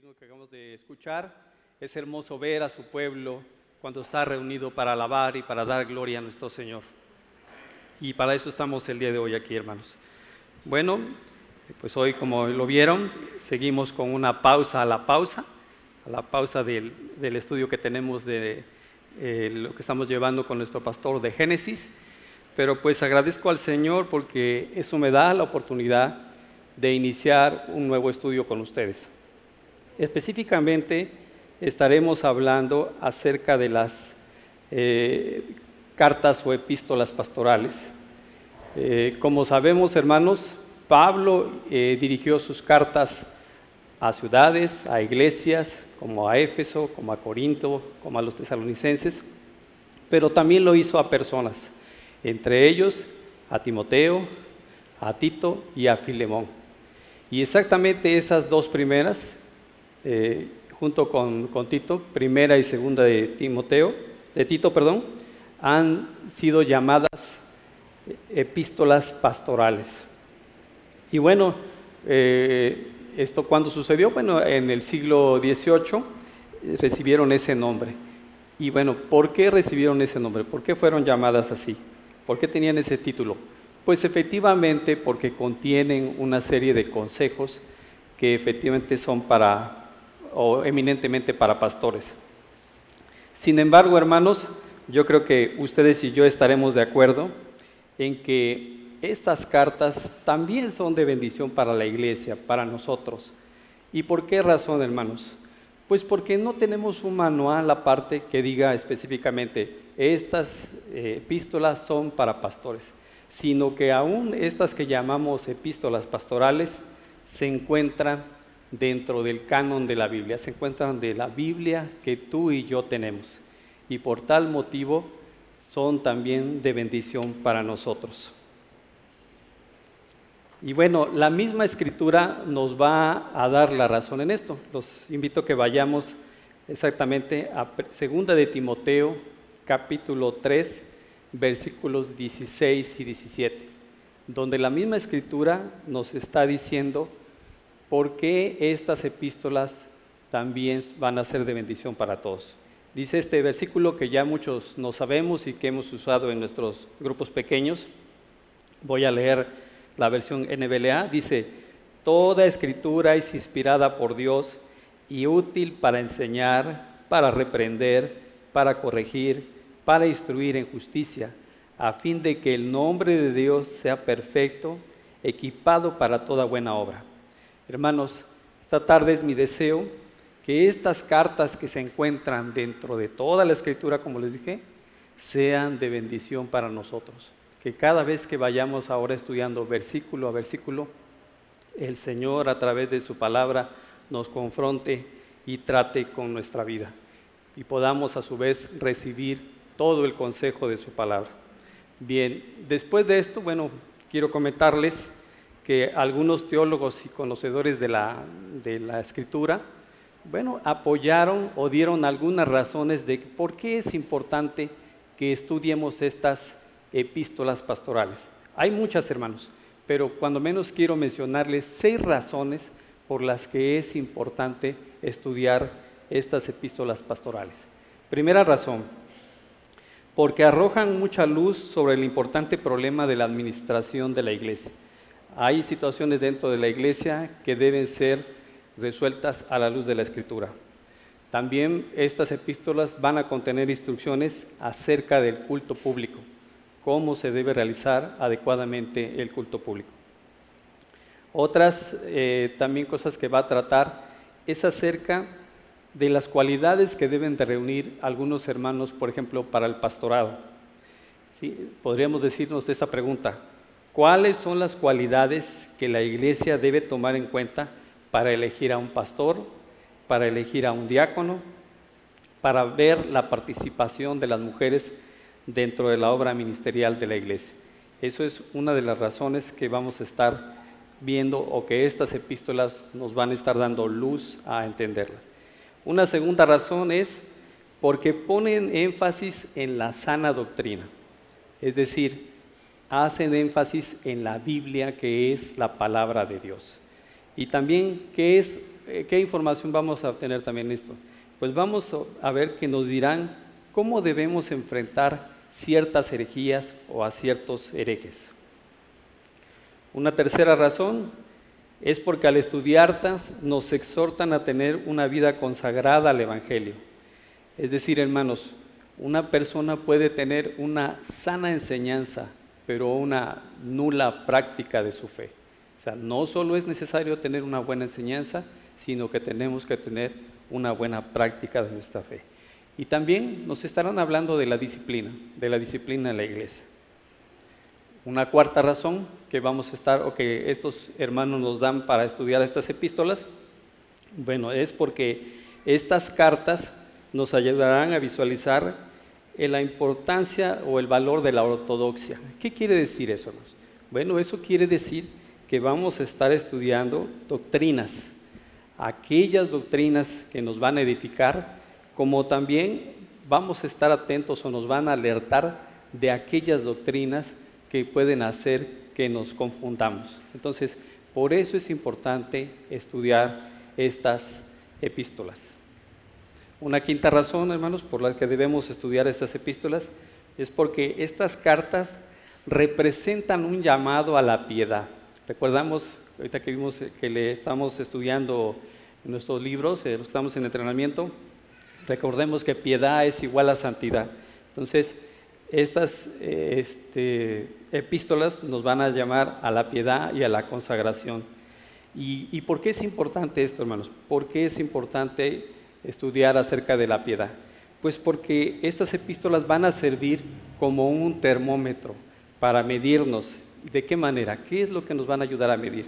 que acabamos de escuchar. Es hermoso ver a su pueblo cuando está reunido para alabar y para dar gloria a nuestro Señor. Y para eso estamos el día de hoy aquí, hermanos. Bueno, pues hoy, como lo vieron, seguimos con una pausa a la pausa, la pausa del, del estudio que tenemos de eh, lo que estamos llevando con nuestro pastor de Génesis. Pero pues agradezco al Señor porque eso me da la oportunidad de iniciar un nuevo estudio con ustedes. Específicamente estaremos hablando acerca de las eh, cartas o epístolas pastorales. Eh, como sabemos, hermanos, Pablo eh, dirigió sus cartas a ciudades, a iglesias, como a Éfeso, como a Corinto, como a los tesalonicenses, pero también lo hizo a personas, entre ellos a Timoteo, a Tito y a Filemón. Y exactamente esas dos primeras eh, junto con, Tito, primera y segunda de Timoteo, de Tito, perdón, han sido llamadas epístolas pastorales. Y bueno, eh, ¿esto cuándo sucedió? Bueno, en el siglo XVIII recibieron ese nombre. Y bueno, ¿por qué recibieron ese nombre? ¿Por qué fueron llamadas así? ¿Por qué tenían ese título? Pues efectivamente porque contienen una serie de consejos que efectivamente son para o eminentemente para pastores. Sin embargo, hermanos, yo creo que ustedes y yo estaremos de acuerdo en que estas cartas también son de bendición para la iglesia, para nosotros. ¿Y por qué razón, hermanos? Pues porque no tenemos un manual aparte que diga específicamente, estas eh, epístolas son para pastores, sino que aún estas que llamamos epístolas pastorales se encuentran dentro del canon de la Biblia, se encuentran de la Biblia que tú y yo tenemos. Y por tal motivo son también de bendición para nosotros. Y bueno, la misma escritura nos va a dar la razón en esto. Los invito a que vayamos exactamente a segunda de Timoteo, capítulo 3, versículos 16 y 17, donde la misma escritura nos está diciendo ¿por qué estas epístolas también van a ser de bendición para todos? Dice este versículo que ya muchos no sabemos y que hemos usado en nuestros grupos pequeños. Voy a leer la versión NBLA. Dice, toda escritura es inspirada por Dios y útil para enseñar, para reprender, para corregir, para instruir en justicia, a fin de que el nombre de Dios sea perfecto, equipado para toda buena obra. Hermanos, esta tarde es mi deseo que estas cartas que se encuentran dentro de toda la escritura, como les dije, sean de bendición para nosotros. Que cada vez que vayamos ahora estudiando versículo a versículo, el Señor a través de su palabra nos confronte y trate con nuestra vida y podamos a su vez recibir todo el consejo de su palabra. Bien, después de esto, bueno, quiero comentarles que algunos teólogos y conocedores de la, de la escritura, bueno, apoyaron o dieron algunas razones de por qué es importante que estudiemos estas epístolas pastorales. Hay muchas, hermanos, pero cuando menos quiero mencionarles seis razones por las que es importante estudiar estas epístolas pastorales. Primera razón, porque arrojan mucha luz sobre el importante problema de la administración de la iglesia. Hay situaciones dentro de la iglesia que deben ser resueltas a la luz de la escritura. También estas epístolas van a contener instrucciones acerca del culto público, cómo se debe realizar adecuadamente el culto público. Otras eh, también cosas que va a tratar es acerca de las cualidades que deben de reunir algunos hermanos, por ejemplo, para el pastorado. ¿Sí? Podríamos decirnos esta pregunta, ¿Cuáles son las cualidades que la iglesia debe tomar en cuenta para elegir a un pastor, para elegir a un diácono, para ver la participación de las mujeres dentro de la obra ministerial de la iglesia? Eso es una de las razones que vamos a estar viendo o que estas epístolas nos van a estar dando luz a entenderlas. Una segunda razón es porque ponen énfasis en la sana doctrina, es decir, hacen énfasis en la Biblia, que es la palabra de Dios. Y también que es eh, ¿qué información vamos a obtener también esto? Pues vamos a ver que nos dirán cómo debemos enfrentar ciertas herejías o a ciertos herejes. Una tercera razón es porque al estudiartas nos exhortan a tener una vida consagrada al Evangelio. Es decir, hermanos, una persona puede tener una sana enseñanza, pero una nula práctica de su fe. O sea, no solo es necesario tener una buena enseñanza, sino que tenemos que tener una buena práctica de nuestra fe. Y también nos estarán hablando de la disciplina, de la disciplina en la iglesia. Una cuarta razón que vamos a estar o que estos hermanos nos dan para estudiar estas epístolas, bueno, es porque estas cartas nos ayudarán a visualizar la importancia o el valor de la ortodoxia. ¿Qué quiere decir eso? Bueno, eso quiere decir que vamos a estar estudiando doctrinas, aquellas doctrinas que nos van a edificar, como también vamos a estar atentos o nos van a alertar de aquellas doctrinas que pueden hacer que nos confundamos. Entonces, por eso es importante estudiar estas epístolas. Una quinta razón, hermanos, por la que debemos estudiar estas epístolas es porque estas cartas representan un llamado a la piedad. Recordamos, ahorita que vimos que le estamos estudiando en nuestros libros, eh, estamos en entrenamiento, recordemos que piedad es igual a santidad. Entonces, estas eh, este, epístolas nos van a llamar a la piedad y a la consagración. ¿Y, por qué es importante esto, hermanos? ¿Por qué es importante estudiar acerca de la piedad? Pues porque estas epístolas van a servir como un termómetro para medirnos. ¿De qué manera? ¿Qué es lo que nos van a ayudar a medir?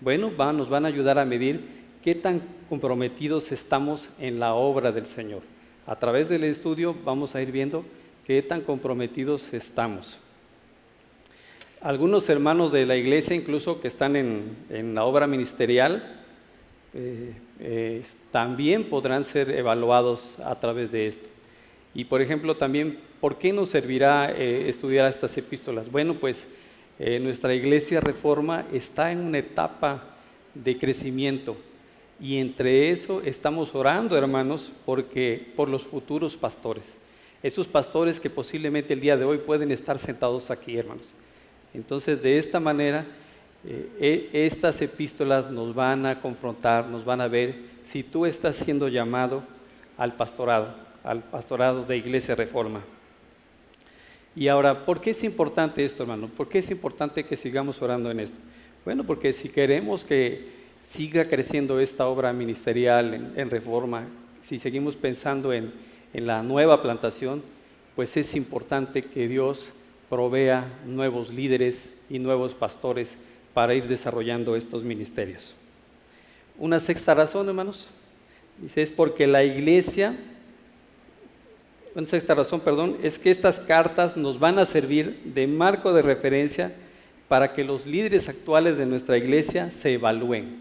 Bueno, nos van a ayudar a medir qué tan comprometidos estamos en la obra del Señor. A través del estudio vamos a ir viendo qué tan comprometidos estamos. Algunos hermanos de la iglesia, incluso que están en, la obra ministerial, eh, eh, también podrán ser evaluados a través de esto. Y por ejemplo, también, ¿por qué nos servirá eh, estudiar estas epístolas? Bueno, pues nuestra iglesia reforma está en una etapa de crecimiento y entre eso estamos orando, hermanos, porque por los futuros pastores esos pastores que posiblemente el día de hoy pueden estar sentados aquí, hermanos. Entonces, de esta manera, eh, e, estas epístolas nos van a confrontar, nos van a ver si tú estás siendo llamado al pastorado, al pastorado de Iglesia Reforma. Y ahora, ¿por qué es importante esto, hermano? ¿Por qué es importante que sigamos orando en esto? Bueno, porque si queremos que siga creciendo esta obra ministerial en Reforma, si seguimos pensando en en la nueva plantación, pues es importante que Dios provea nuevos líderes y nuevos pastores para ir desarrollando estos ministerios. Una sexta razón, hermanos, dice, es porque la iglesia, una sexta razón, perdón, es que estas cartas nos van a servir de marco de referencia para que los líderes actuales de nuestra iglesia se evalúen.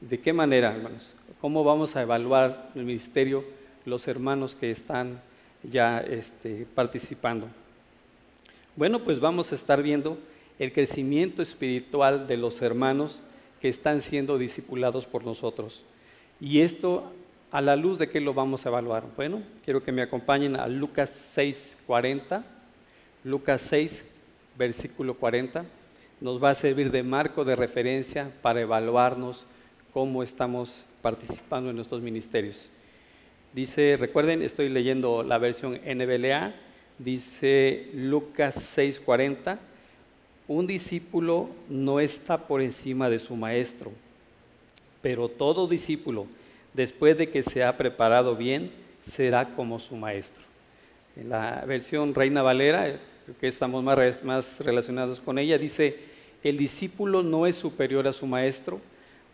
¿De qué manera, hermanos? ¿Cómo vamos a evaluar el ministerio los hermanos que están ya este, participando. Bueno, pues vamos a estar viendo el crecimiento espiritual de los hermanos que están siendo discipulados por nosotros. Y esto, a la luz de qué lo vamos a evaluar. Bueno, quiero que me acompañen a Lucas 6, 40. Lucas 6, versículo 40. Nos va a servir de marco de referencia para evaluarnos cómo estamos participando en nuestros ministerios. Dice, recuerden, estoy leyendo la versión NBLA, dice Lucas 6:40, un discípulo no está por encima de su maestro, pero todo discípulo, después de que se ha preparado bien, será como su maestro. En la versión Reina Valera, que estamos más, más relacionados con ella, dice, el discípulo no es superior a su maestro,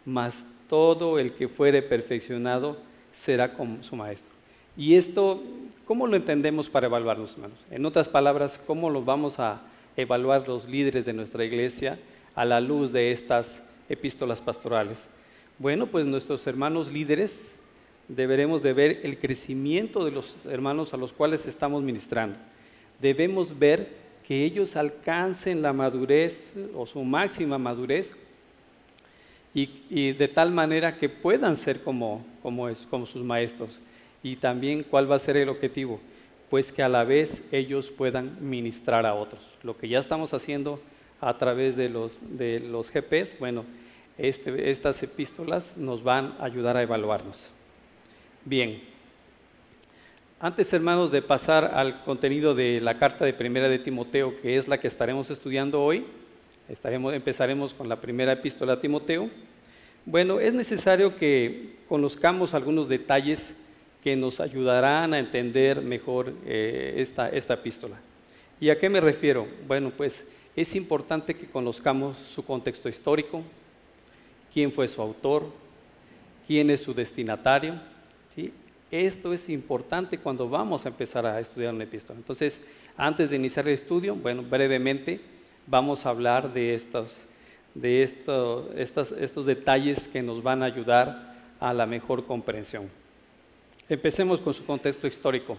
mas todo el que fuere perfeccionado será como su maestro. Y esto, ¿cómo lo entendemos para evaluarnos, hermanos? En otras palabras, ¿cómo lo vamos a evaluar los líderes de nuestra iglesia a la luz de estas epístolas pastorales? Bueno, pues nuestros hermanos líderes deberemos de ver el crecimiento de los hermanos a los cuales estamos ministrando. Debemos ver que ellos alcancen la madurez o su máxima madurez y, de tal manera que puedan ser como, como, sus maestros. Y también, ¿cuál va a ser el objetivo? Pues que a la vez ellos puedan ministrar a otros. Lo que ya estamos haciendo a través de los, de los GPs, bueno, este, estas epístolas nos van a ayudar a evaluarnos. Bien, antes hermanos de pasar al contenido de la carta de primera de Timoteo, que es la que estaremos estudiando hoy, estaremos, empezaremos con la primera epístola a Timoteo. Bueno, es necesario que conozcamos algunos detalles que nos ayudarán a entender mejor eh, esta, esta epístola. ¿Y a qué me refiero? Bueno, pues es importante que conozcamos su contexto histórico, quién fue su autor, quién es su destinatario. ¿sí? Esto es importante cuando vamos a empezar a estudiar una epístola. Entonces, antes de iniciar el estudio, bueno, brevemente vamos a hablar de estos, de estos, estos detalles que nos van a ayudar a la mejor comprensión. Empecemos con su contexto histórico.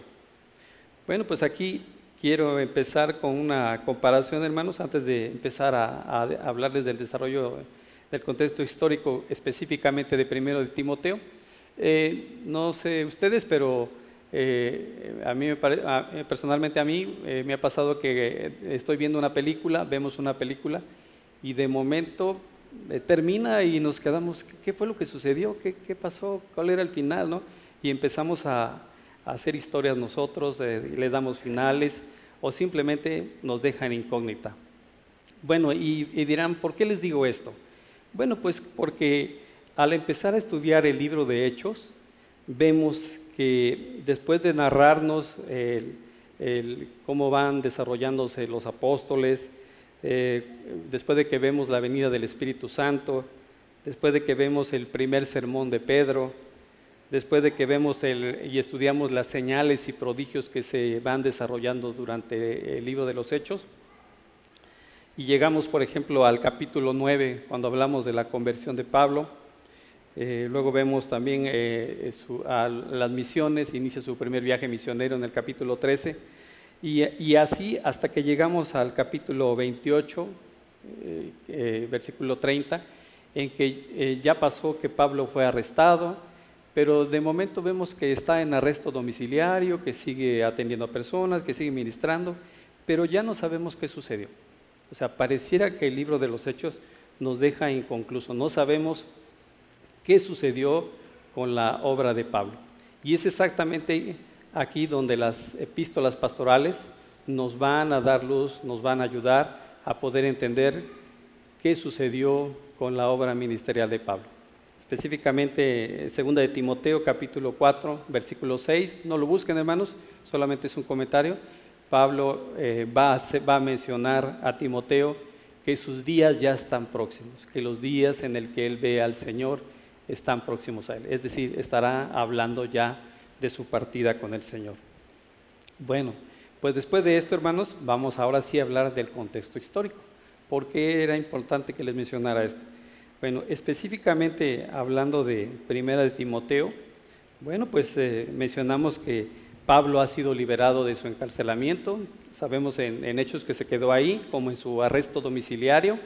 Bueno, pues aquí quiero empezar con una comparación, hermanos, antes de empezar a, hablarles del desarrollo del contexto histórico específicamente de primero de Timoteo. Eh, no sé ustedes, pero eh, a mí personalmente a mí eh, me ha pasado que estoy viendo una película, vemos una película y de momento termina y nos quedamos, ¿qué fue lo que sucedió? ¿Qué, qué pasó? ¿Cuál era el final? ¿no? Y empezamos a, hacer historias nosotros, le damos finales o simplemente nos dejan incógnita. Bueno, y, dirán, ¿por qué les digo esto? Bueno, pues porque al empezar a estudiar el libro de Hechos, vemos que después de narrarnos cómo van desarrollándose los apóstoles, eh, después de que vemos la venida del Espíritu Santo, después de que vemos el primer sermón de Pedro, después de que vemos y estudiamos las señales y prodigios que se van desarrollando durante el libro de los Hechos. Y llegamos, por ejemplo, al capítulo 9, cuando hablamos de la conversión de Pablo. Eh, luego vemos también eh, a las misiones, inicia su primer viaje misionero en el capítulo 13. Y, así hasta que llegamos al capítulo 28, eh, versículo 30, en que ya pasó que Pablo fue arrestado, pero de momento vemos que está en arresto domiciliario, que sigue atendiendo a personas, que sigue ministrando, pero ya no sabemos qué sucedió. O sea, pareciera que el libro de los hechos nos deja inconcluso, no sabemos qué sucedió con la obra de Pablo. Y es exactamente aquí donde las epístolas pastorales nos van a dar luz, nos van a ayudar a poder entender qué sucedió con la obra ministerial de Pablo específicamente segunda de Timoteo capítulo 4 versículo 6, no lo busquen hermanos, solamente es un comentario. Pablo eh, va, a, va a mencionar a Timoteo que sus días ya están próximos, que los días en el que él ve al Señor están próximos a él, es decir, estará hablando ya de su partida con el Señor. Bueno, pues después de esto, hermanos, vamos ahora sí a hablar del contexto histórico. ¿Por qué era importante que les mencionara esto? Bueno, específicamente hablando de Primera de Timoteo, bueno, pues eh, mencionamos que Pablo ha sido liberado de su encarcelamiento, sabemos en, hechos que se quedó ahí, como en su arresto domiciliario,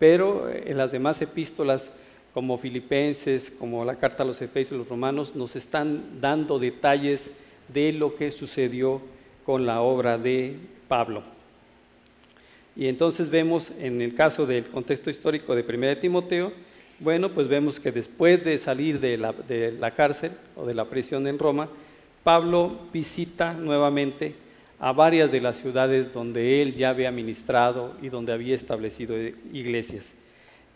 pero eh, en las demás epístolas, como Filipenses, como la carta a los Efesios y los Romanos, nos están dando detalles de lo que sucedió con la obra de Pablo. Y entonces vemos en el caso del contexto histórico de 1 Timoteo, bueno, pues vemos que después de salir de la, de la cárcel o de la prisión en Roma, Pablo visita nuevamente a varias de las ciudades donde él ya había ministrado y donde había establecido iglesias.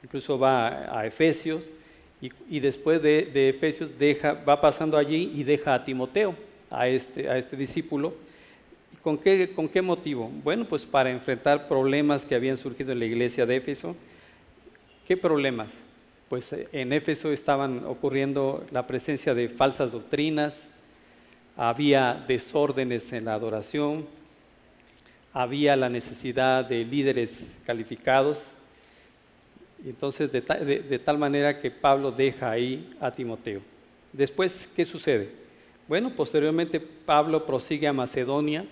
Incluso va a Efesios y, después de, de, Efesios va pasando allí y deja a Timoteo, a este, a este discípulo, ¿Con qué, ¿Con qué motivo? Bueno, pues para enfrentar problemas que habían surgido en la iglesia de Éfeso. ¿Qué problemas? Pues eh, en Éfeso estaban ocurriendo la presencia de falsas doctrinas, había desórdenes en la adoración, había la necesidad de líderes calificados. Entonces, de, tal manera que Pablo deja ahí a Timoteo. Después, ¿qué sucede? Bueno, posteriormente Pablo prosigue a Macedonia,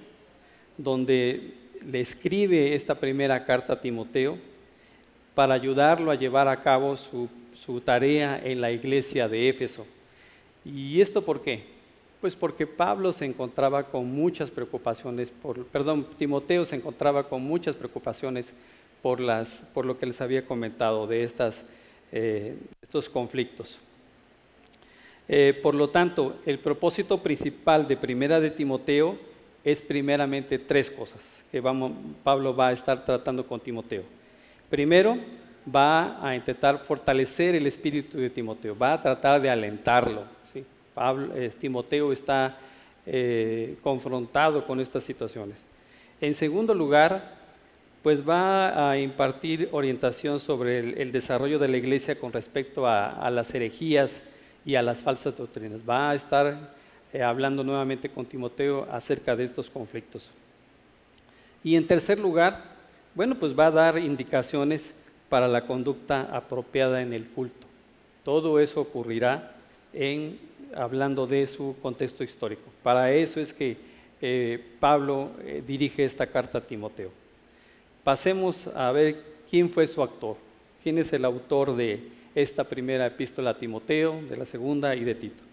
donde le escribe esta primera carta a Timoteo para ayudarlo a llevar a cabo su su tarea en la iglesia de Éfeso. ¿Y esto por qué? Pues porque Pablo se encontraba con muchas preocupaciones, por, perdón, Timoteo se encontraba con muchas preocupaciones por, las, por lo que les había comentado de estas, eh, estos conflictos. Eh, por lo tanto, el propósito principal de Primera de Timoteo es primeramente tres cosas que vamos, Pablo va a estar tratando con Timoteo. Primero, va a intentar fortalecer el espíritu de Timoteo, va a tratar de alentarlo. ¿sí? Pablo, eh, Timoteo está eh, confrontado con estas situaciones. En segundo lugar, pues va a impartir orientación sobre el, desarrollo de la iglesia con respecto a, las herejías y a las falsas doctrinas. Va a estar eh, hablando nuevamente con Timoteo acerca de estos conflictos. Y en tercer lugar, bueno, pues va a dar indicaciones para la conducta apropiada en el culto. Todo eso ocurrirá en hablando de su contexto histórico. Para eso es que eh, Pablo eh, dirige esta carta a Timoteo. Pasemos a ver quién fue su autor, quién es el autor de esta primera epístola a Timoteo, de la segunda y de Tito.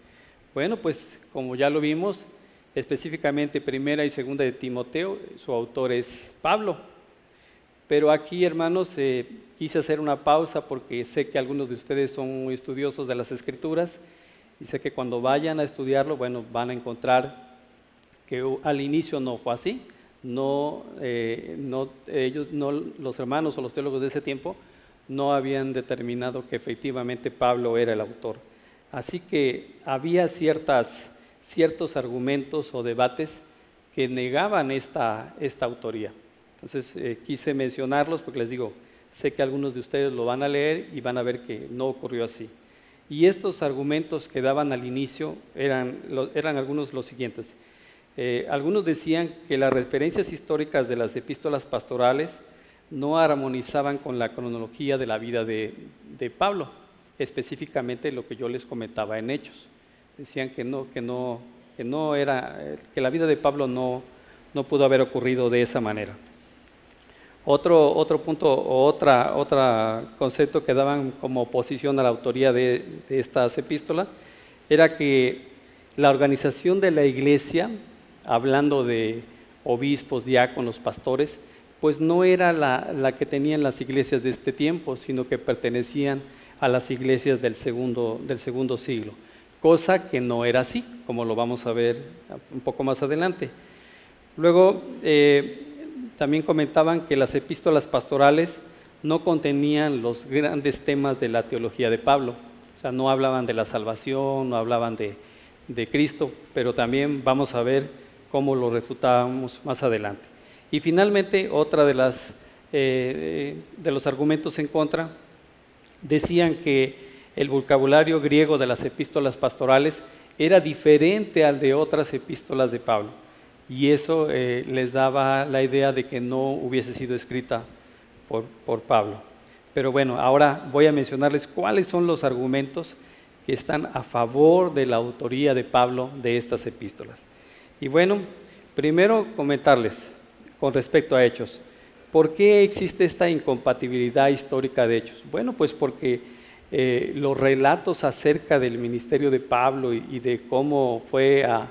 Bueno, pues como ya lo vimos, específicamente primera y segunda de Timoteo, su autor es Pablo. Pero aquí, hermanos, eh, quise hacer una pausa porque sé que algunos de ustedes son muy estudiosos de las escrituras y sé que cuando vayan a estudiarlo, bueno, van a encontrar que al inicio no fue así. No, eh, no, ellos, no, los hermanos o los teólogos de ese tiempo no habían determinado que efectivamente Pablo era el autor. Así que había ciertas, ciertos argumentos o debates que negaban esta, esta autoría. Entonces eh, quise mencionarlos porque les digo, Sé que algunos de ustedes lo van a leer y van a ver que no ocurrió así. Y estos argumentos que daban al inicio eran, eran algunos los siguientes. Eh, algunos decían que las referencias históricas de las epístolas pastorales no armonizaban con la cronología de la vida de, Pablo, específicamente lo que yo les comentaba en Hechos. Decían que no, que no, que no era, que la vida de Pablo no, no pudo haber ocurrido de esa manera. Otro, otro punto o otra, otro concepto que daban como oposición a la autoría de, estas epístolas era que la organización de la iglesia, hablando de obispos, diáconos, pastores, pues no era la, la, que tenían las iglesias de este tiempo, sino que pertenecían a las iglesias del segundo, del segundo siglo, cosa que no era así, como lo vamos a ver un poco más adelante. Luego, eh, también comentaban que las epístolas pastorales no contenían los grandes temas de la teología de Pablo. O sea, no hablaban de la salvación, no hablaban de, Cristo, pero también vamos a ver cómo lo refutábamos más adelante. Y finalmente, otra de, las, eh, de los argumentos en contra, decían que el vocabulario griego de las epístolas pastorales era diferente al de otras epístolas de Pablo y eso eh, les daba la idea de que no hubiese sido escrita por, por Pablo. Pero bueno, ahora voy a mencionarles cuáles son los argumentos que están a favor de la autoría de Pablo de estas epístolas. Y bueno, primero comentarles con respecto a Hechos. ¿Por qué existe esta incompatibilidad histórica de Hechos? Bueno, pues porque eh, los relatos acerca del ministerio de Pablo y de cómo fue a,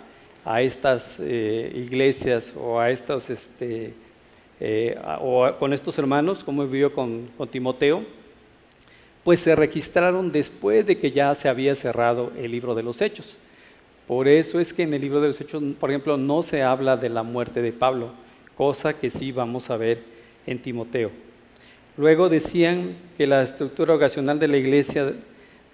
estas eh, iglesias o a estas, este, eh, o con estos hermanos, como vivió con, con Timoteo, pues se registraron después de que ya se había cerrado el libro de los Hechos. Por eso es que en el libro de los Hechos, por ejemplo, no se habla de la muerte de Pablo, cosa que sí vamos a ver en Timoteo. Luego decían que la estructura ocasional de la iglesia,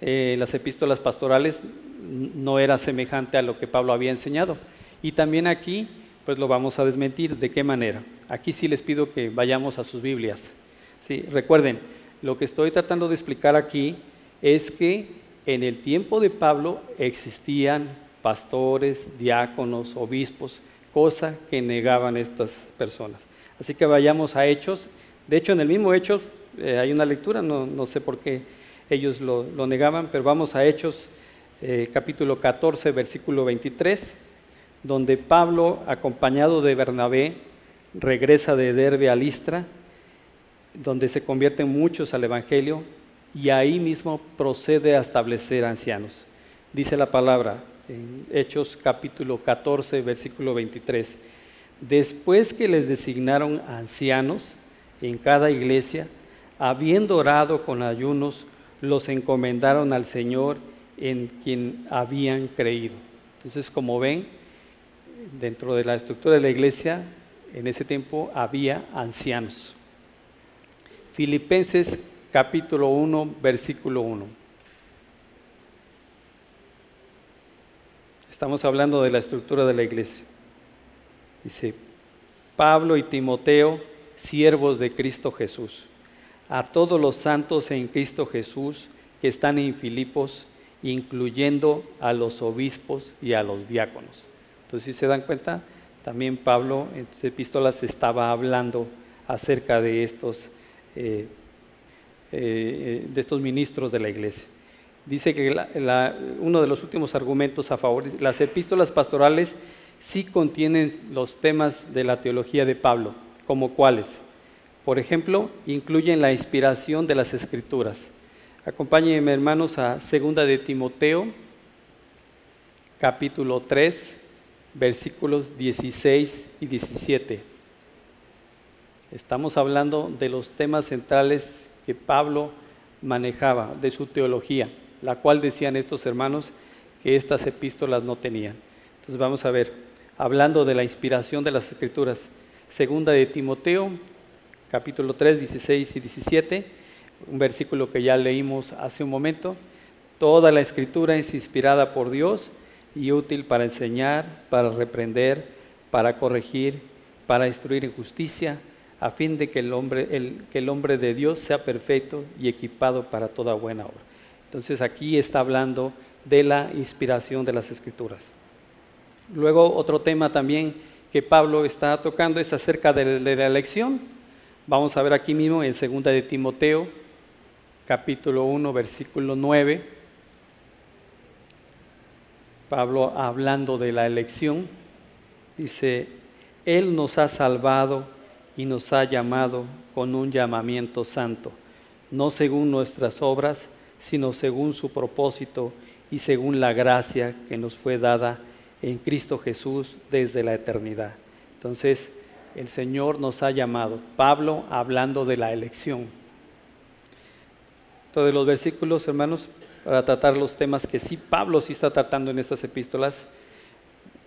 eh, las epístolas pastorales, no era semejante a lo que Pablo había enseñado. Y también aquí, pues lo vamos a desmentir. ¿De qué manera? Aquí sí les pido que vayamos a sus Biblias. Sí, recuerden, lo que estoy tratando de explicar aquí es que en el tiempo de Pablo existían pastores, diáconos, obispos, cosa que negaban estas personas. Así que vayamos a Hechos. De hecho, en el mismo Hechos eh, hay una lectura, no, sé por qué ellos lo, negaban, pero vamos a Hechos eh, capítulo 14, versículo 23, donde Pablo, acompañado de Bernabé, regresa de Derbe a Listra, donde se convierten muchos al Evangelio, y ahí mismo procede a establecer ancianos. Dice la palabra en Hechos capítulo 14, versículo 23. Después que les designaron ancianos en cada iglesia, habiendo orado con ayunos, los encomendaron al Señor en quien habían creído. Entonces, como ven, dentro de la estructura de la iglesia, en ese tiempo había ancianos. Filipenses capítulo 1, versículo 1. Estamos hablando de la estructura de la iglesia. Dice, Pablo y Timoteo, siervos de Cristo Jesús, a todos los santos en Cristo Jesús que están en Filipos, incluyendo a los obispos y a los diáconos. Entonces, si se dan cuenta, también Pablo en sus epístolas estaba hablando acerca de estos, eh, eh, de estos ministros de la iglesia. Dice que uno de los últimos argumentos a favor, las epístolas pastorales sí contienen los temas de la teología de Pablo, como cuáles. Por ejemplo, incluyen la inspiración de las escrituras. Acompáñenme hermanos a segunda de Timoteo, capítulo 3, versículos 16 y 17. Estamos hablando de los temas centrales que Pablo manejaba, de su teología, la cual decían estos hermanos que estas epístolas no tenían. Entonces vamos a ver, hablando de la inspiración de las escrituras, segunda de Timoteo, capítulo 3, 16 y 17 un versículo que ya leímos hace un momento. Toda la escritura es inspirada por Dios y útil para enseñar, para reprender, para corregir, para instruir en justicia, a fin de que el hombre, que el hombre de Dios sea perfecto y equipado para toda buena obra. Entonces aquí está hablando de la inspiración de las escrituras. Luego otro tema también que Pablo está tocando es acerca de, la elección. Vamos a ver aquí mismo en 2 de Timoteo capítulo 1, versículo 9, Pablo hablando de la elección, dice, Él nos ha salvado y nos ha llamado con un llamamiento santo, no según nuestras obras, sino según su propósito y según la gracia que nos fue dada en Cristo Jesús desde la eternidad. Entonces, el Señor nos ha llamado. Pablo hablando de la elección de los versículos, hermanos, para tratar los temas que sí Pablo sí está tratando en estas epístolas.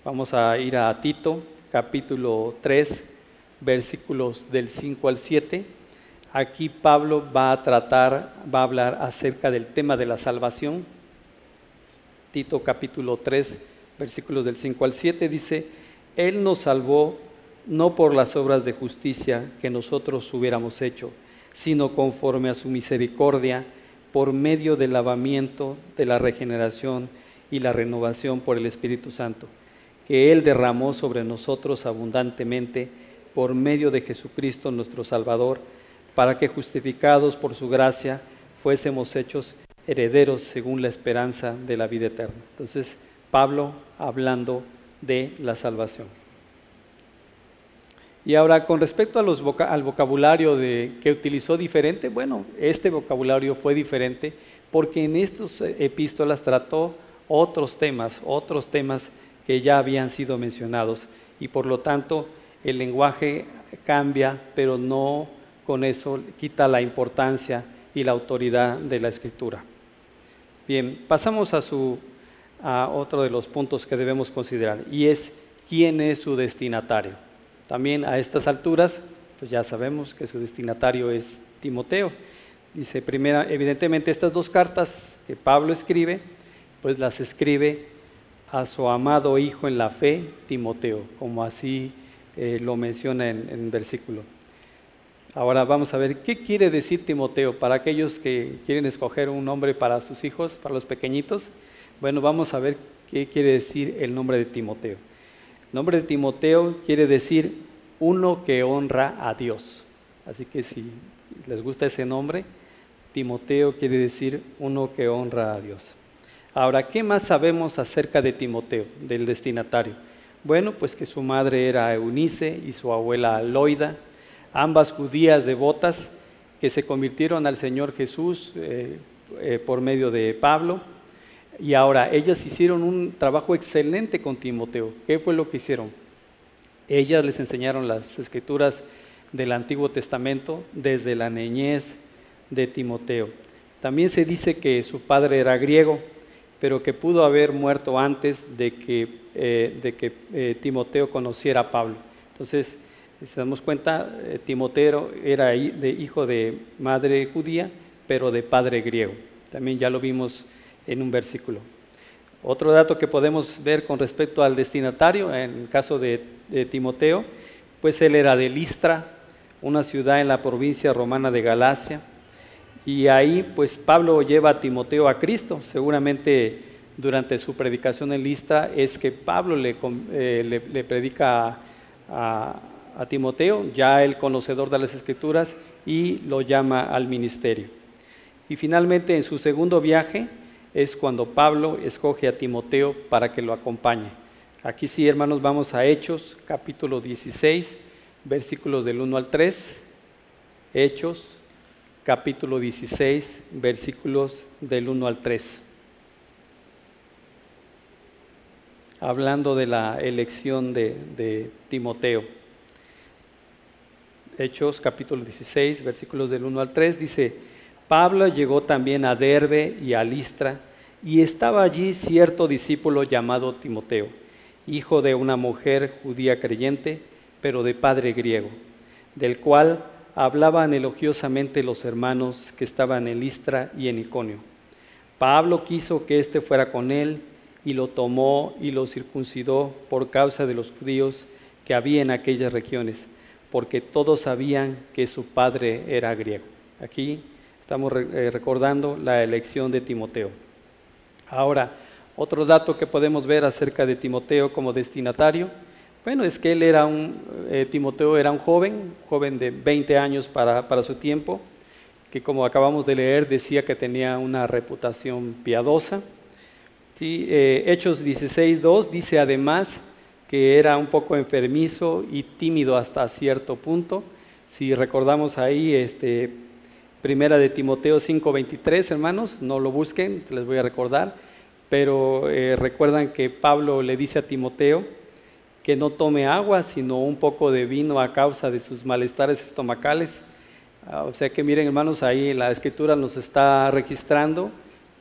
Vamos a ir a Tito, capítulo 3, versículos del 5 al 7. Aquí Pablo va a tratar, va a hablar acerca del tema de la salvación. Tito capítulo 3, versículos del 5 al 7 dice, Él nos salvó no por las obras de justicia que nosotros hubiéramos hecho, sino conforme a su misericordia por medio del lavamiento, de la regeneración y la renovación por el Espíritu Santo, que Él derramó sobre nosotros abundantemente por medio de Jesucristo nuestro Salvador, para que justificados por su gracia fuésemos hechos herederos según la esperanza de la vida eterna. Entonces, Pablo hablando de la salvación. Y ahora, con respecto al vocabulario de, que utilizó diferente, bueno, este vocabulario fue diferente porque en estas epístolas trató otros temas, otros temas que ya habían sido mencionados y por lo tanto el lenguaje cambia, pero no con eso quita la importancia y la autoridad de la escritura. Bien, pasamos a, su, a otro de los puntos que debemos considerar y es quién es su destinatario. También a estas alturas, pues ya sabemos que su destinatario es Timoteo. Dice, primera, evidentemente estas dos cartas que Pablo escribe, pues las escribe a su amado hijo en la fe, Timoteo, como así eh, lo menciona en, en el versículo. Ahora vamos a ver qué quiere decir Timoteo para aquellos que quieren escoger un nombre para sus hijos, para los pequeñitos. Bueno, vamos a ver qué quiere decir el nombre de Timoteo. El nombre de Timoteo quiere decir uno que honra a Dios. Así que si les gusta ese nombre, Timoteo quiere decir uno que honra a Dios. Ahora, ¿qué más sabemos acerca de Timoteo, del destinatario? Bueno, pues que su madre era Eunice y su abuela Loida, ambas judías devotas que se convirtieron al Señor Jesús eh, eh, por medio de Pablo. Y ahora, ellas hicieron un trabajo excelente con Timoteo. ¿Qué fue lo que hicieron? Ellas les enseñaron las escrituras del Antiguo Testamento desde la niñez de Timoteo. También se dice que su padre era griego, pero que pudo haber muerto antes de que, eh, de que eh, Timoteo conociera a Pablo. Entonces, si damos cuenta, eh, Timoteo era hijo de madre judía, pero de padre griego. También ya lo vimos en un versículo. Otro dato que podemos ver con respecto al destinatario, en el caso de, de Timoteo, pues él era de Listra, una ciudad en la provincia romana de Galacia, y ahí pues Pablo lleva a Timoteo a Cristo. Seguramente durante su predicación en Listra es que Pablo le, eh, le, predica a, a, Timoteo, ya el conocedor de las escrituras, y lo llama al ministerio. Y finalmente en su segundo viaje es cuando Pablo escoge a Timoteo para que lo acompañe. Aquí sí, hermanos, vamos a Hechos, capítulo 16, versículos del 1 al 3. Hechos capítulo 16, versículos del 1 al 3. Hablando de la elección de, Timoteo. Hechos capítulo 16, versículos del 1 al 3, dice, Pablo llegó también a Derbe y a Listra, y estaba allí cierto discípulo llamado Timoteo, hijo de una mujer judía creyente, pero de padre griego, del cual hablaban elogiosamente los hermanos que estaban en Listra y en Iconio. Pablo quiso que éste fuera con él y lo tomó y lo circuncidó por causa de los judíos que había en aquellas regiones, porque todos sabían que su padre era griego. Aquí estamos eh, recordando la elección de Timoteo. Ahora, otro dato que podemos ver acerca de Timoteo como destinatario bueno, es que él era un, eh, Timoteo era un joven, joven de 20 años para, su tiempo, que como acabamos de leer decía que tenía una reputación piadosa. ¿Sí? Eh, Hechos 16.2 dice además que era un poco enfermizo y tímido hasta cierto punto. Si recordamos ahí, este, primera de Timoteo 5.23, hermanos, no lo busquen, les voy a recordar, pero eh, recuerdan que Pablo le dice a Timoteo, que no tome agua, sino un poco de vino a causa de sus malestares estomacales. Ah, o sea que miren hermanos, ahí la escritura nos está registrando,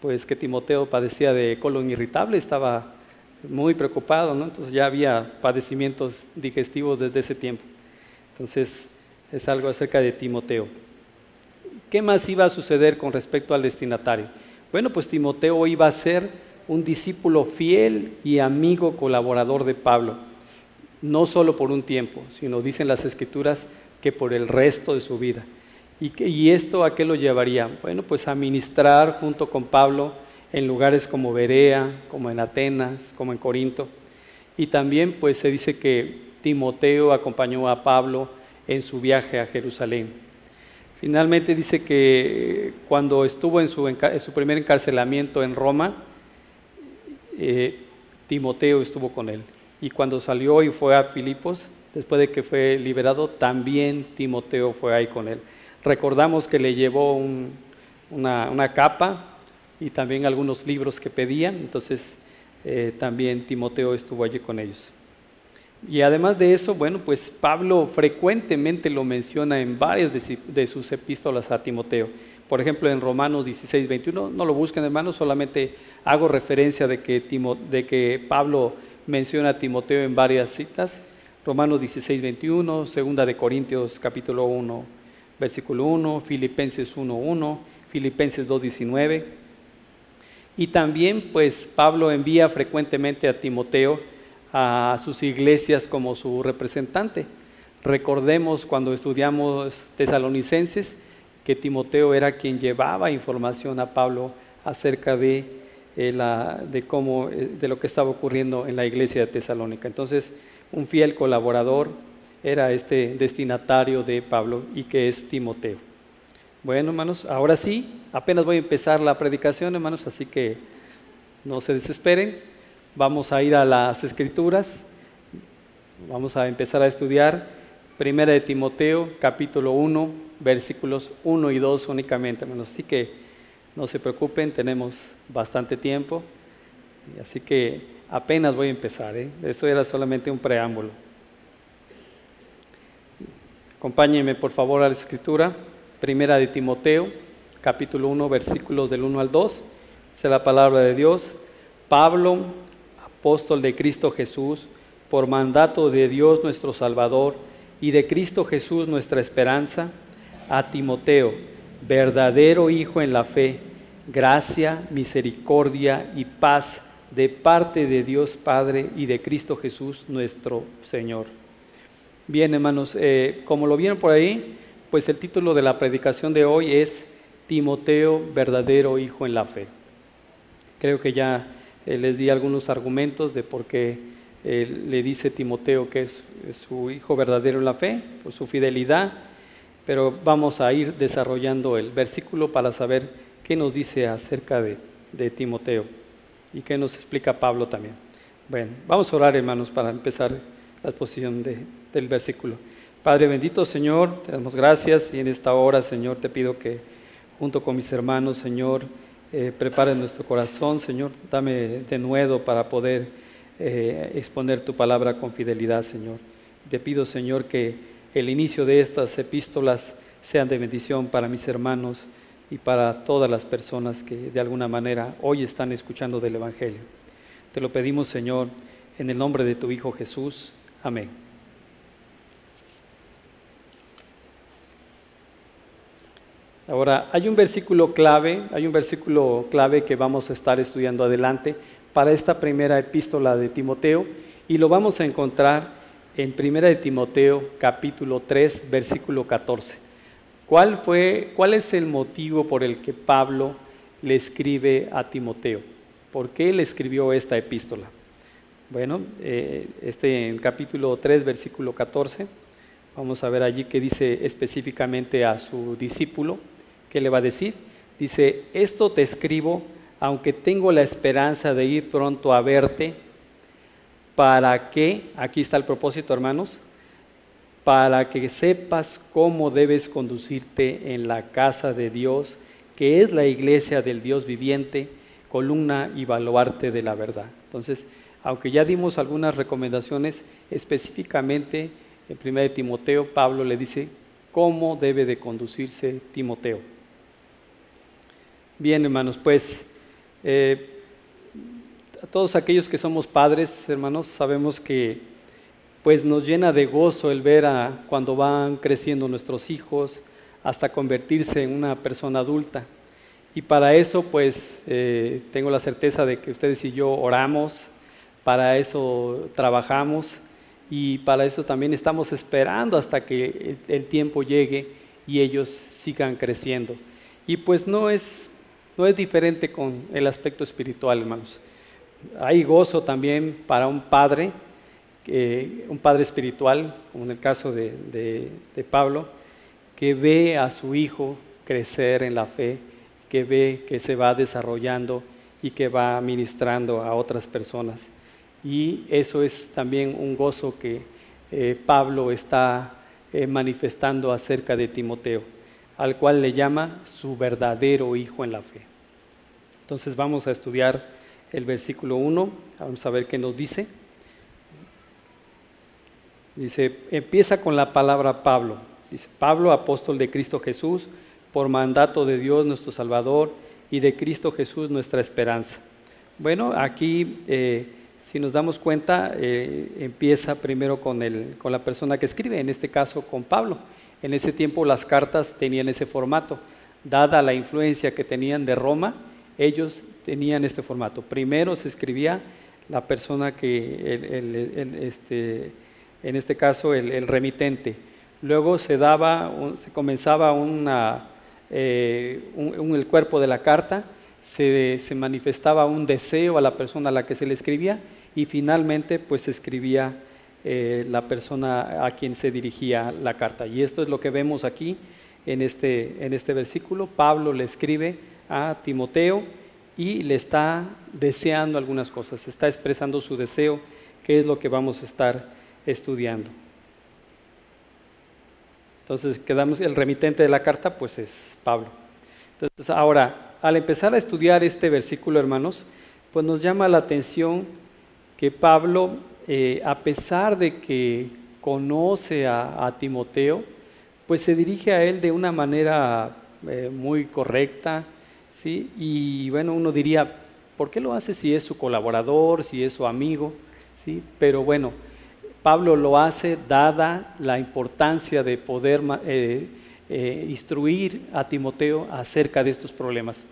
pues que Timoteo padecía de colon irritable, estaba muy preocupado, ¿no? Entonces ya había padecimientos digestivos desde ese tiempo. Entonces es algo acerca de Timoteo. ¿Qué más iba a suceder con respecto al destinatario? Bueno, pues Timoteo iba a ser un discípulo fiel y amigo colaborador de Pablo no solo por un tiempo, sino dicen las escrituras que por el resto de su vida. ¿Y, esto a qué lo llevaría? Bueno, pues a ministrar junto con Pablo en lugares como Berea, como en Atenas, como en Corinto. Y también pues se dice que Timoteo acompañó a Pablo en su viaje a Jerusalén. Finalmente dice que cuando estuvo en su, primer encarcelamiento en Roma, eh, Timoteo estuvo con él y cuando salió y fue a Filipos, después de que fue liberado, también Timoteo fue ahí con él. Recordamos que le llevó una, capa y también algunos libros que pedían, entonces eh, también Timoteo estuvo allí con ellos. Y además de eso, bueno, pues Pablo frecuentemente lo menciona en varias de, sus epístolas a Timoteo. Por ejemplo, en Romanos 16, 21, no lo busquen hermanos, solamente hago referencia de que, de que Pablo menciona a Timoteo en varias citas, Romanos 16, 21, Segunda de Corintios capítulo 1, versículo 1, Filipenses 1, 1, Filipenses 2, 19. Y también pues Pablo envía frecuentemente a Timoteo a sus iglesias como su representante. Recordemos cuando estudiamos tesalonicenses que Timoteo era quien llevaba información a Pablo acerca de eh, de, cómo, eh, de lo que estaba ocurriendo en la iglesia de Tesalónica. Entonces, un fiel colaborador era este destinatario de Pablo y que es Timoteo. Bueno, hermanos, ahora sí, apenas voy a empezar la predicación, hermanos, así que no se desesperen. Vamos a ir a las escrituras, vamos a empezar a estudiar Primera de Timoteo, capítulo 1, versículos 1 y 2 únicamente, hermanos. Así que no se preocupen, tenemos bastante tiempo. Así que apenas voy a empezar. ¿eh? Esto era solamente un preámbulo. Acompáñenme por favor a la escritura. Primera de Timoteo, capítulo 1, versículos del 1 al 2. Es la palabra de Dios. Pablo, apóstol de Cristo Jesús, por mandato de Dios nuestro Salvador y de Cristo Jesús nuestra esperanza, a Timoteo, verdadero hijo en la fe, gracia, misericordia y paz de parte de Dios Padre y de Cristo Jesús nuestro Señor. Bien, hermanos, eh, como lo vieron por ahí, pues el título de la predicación de hoy es Timoteo, verdadero hijo en la fe. Creo que ya eh, les di algunos argumentos de por qué eh, le dice Timoteo que es, su hijo verdadero en la fe, por su fidelidad, pero vamos a ir desarrollando el versículo para saber qué nos dice acerca de Timoteo y qué nos explica Pablo también. Bueno, vamos a orar hermanos para empezar la exposición del versículo. Padre bendito Señor, te damos gracias y en esta hora Señor te pido que junto con mis hermanos Señor eh, prepare nuestro corazón Señor, dame de nuevo para poder eh, exponer tu palabra con fidelidad Señor. Te pido Señor que el inicio de estas epístolas sean de bendición para mis hermanos y para todas las personas que de alguna manera hoy están escuchando del Evangelio. Te lo pedimos, Señor, en el nombre de tu Hijo Jesús. Amén. Ahora, hay un versículo clave, hay un versículo clave que vamos a estar estudiando adelante para esta primera epístola de Timoteo y lo vamos a encontrar en Primera de Timoteo capítulo 3, versículo 14. ¿Cuál, fue, ¿Cuál es el motivo por el que Pablo le escribe a Timoteo? ¿Por qué le escribió esta epístola? Bueno, eh, este en capítulo 3, versículo 14, vamos a ver allí que dice específicamente a su discípulo, ¿qué le va a decir? Dice, esto te escribo, aunque tengo la esperanza de ir pronto a verte, para que, aquí está el propósito hermanos, para que sepas cómo debes conducirte en la casa de Dios, que es la iglesia del Dios viviente, columna y baluarte de la verdad. Entonces, aunque ya dimos algunas recomendaciones, específicamente en 1 Timoteo, Pablo le dice cómo debe de conducirse Timoteo. Bien, hermanos, pues eh, a todos aquellos que somos padres, hermanos, sabemos que pues nos llena de gozo el ver a cuando van creciendo nuestros hijos hasta convertirse en una persona adulta. Y para eso, pues, eh, tengo la certeza de que ustedes y yo oramos, para eso trabajamos y para eso también estamos esperando hasta que el, tiempo llegue y ellos sigan creciendo. Y pues no es, no es diferente con el aspecto espiritual, hermanos. Hay gozo también para un padre un padre espiritual, como en el caso de, Pablo, que ve a su hijo crecer en la fe, que ve que se va desarrollando y que va ministrando a otras personas. Y eso es también un gozo que eh, Pablo está eh, manifestando acerca de Timoteo, al cual le llama su verdadero hijo en la fe. Entonces vamos a estudiar el versículo 1, vamos a ver qué nos dice. Dice, empieza con la palabra Pablo. Dice, Pablo, apóstol de Cristo Jesús, por mandato de Dios nuestro Salvador y de Cristo Jesús nuestra esperanza. Bueno, aquí, eh, si nos damos cuenta, eh, empieza primero con, el, con la persona que escribe, en este caso con Pablo. En ese tiempo las cartas tenían ese formato. Dada la influencia que tenían de Roma, ellos tenían este formato. Primero se escribía la persona que este, en este caso el, remitente. Luego se daba, se comenzaba eh, el cuerpo de la carta, se, manifestaba un deseo a la persona a la que se le escribía y finalmente pues se escribía eh, la persona a quien se dirigía la carta. Y esto es lo que vemos aquí en este, en este versículo. Pablo le escribe a Timoteo y le está deseando algunas cosas, está expresando su deseo, que es lo que vamos a estar estudiando. Entonces, quedamos, el remitente de la carta, pues es Pablo. Entonces, ahora, al empezar a estudiar este versículo, hermanos, pues nos llama la atención que Pablo, eh, a pesar de que conoce a, Timoteo, pues se dirige a él de una manera eh, muy correcta, ¿sí? Y bueno, uno diría, ¿por qué lo hace si es su colaborador, si es su amigo? ¿Sí? Pero bueno, Pablo lo hace dada la importancia de poder eh, eh, instruir a Timoteo acerca de estos problemas.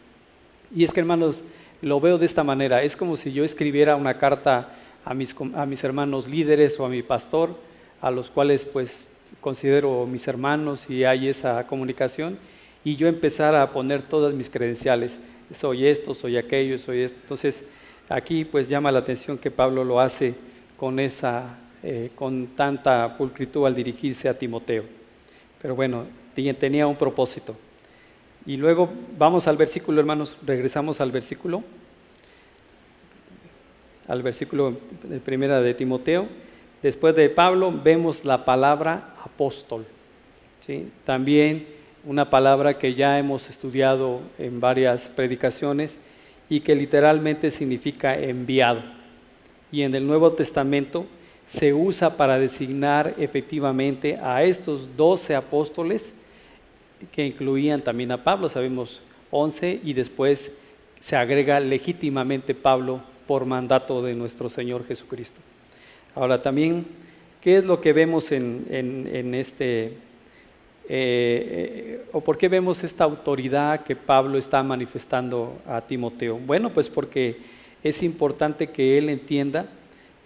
Y es que, hermanos, lo veo de esta manera. Es como si yo escribiera una carta a mis, a mis hermanos líderes o a mi pastor, a los cuales pues considero mis hermanos y hay esa comunicación, y yo empezara a poner todas mis credenciales. Soy esto, soy aquello, soy esto. Entonces, aquí pues llama la atención que Pablo lo hace con esa eh, con tanta pulcritud al dirigirse a Timoteo. Pero bueno, tenía un propósito. Y luego vamos al versículo, hermanos, regresamos al versículo, al versículo de primera de Timoteo. Después de Pablo vemos la palabra apóstol. ¿sí? También una palabra que ya hemos estudiado en varias predicaciones y que literalmente significa enviado. Y en el Nuevo Testamento se usa para designar efectivamente a estos doce apóstoles que incluían también a Pablo, sabemos once, y después se agrega legítimamente Pablo por mandato de nuestro Señor Jesucristo. Ahora también, ¿qué es lo que vemos en, este, eh, o por qué vemos esta autoridad que Pablo está manifestando a Timoteo? Bueno, pues porque es importante que él entienda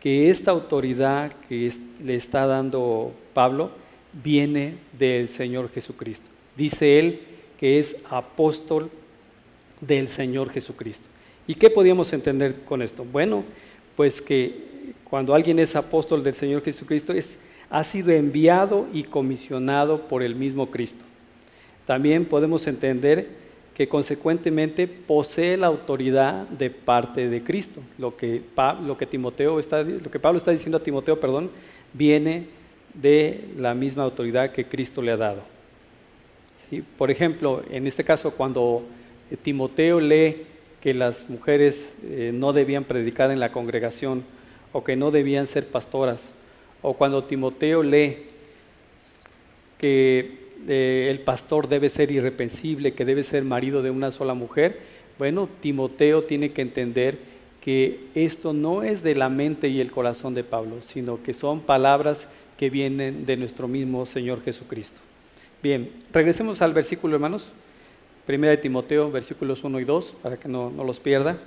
que esta autoridad que le está dando Pablo viene del Señor Jesucristo. Dice él que es apóstol del Señor Jesucristo. ¿Y qué podíamos entender con esto? Bueno, pues que cuando alguien es apóstol del Señor Jesucristo es, ha sido enviado y comisionado por el mismo Cristo. También podemos entender que consecuentemente posee la autoridad de parte de Cristo. Lo que, Timoteo está, lo que Pablo está diciendo a Timoteo, perdón, viene de la misma autoridad que Cristo le ha dado. ¿Sí? Por ejemplo, en este caso, cuando Timoteo lee que las mujeres eh, no debían predicar en la congregación o que no debían ser pastoras, o cuando Timoteo lee que el pastor debe ser irrepensible, que debe ser marido de una sola mujer, bueno, Timoteo tiene que entender que esto no es de la mente y el corazón de Pablo, sino que son palabras que vienen de nuestro mismo Señor Jesucristo. Bien, regresemos al versículo, hermanos. Primera de Timoteo, versículos 1 y 2, para que no, no los pierda.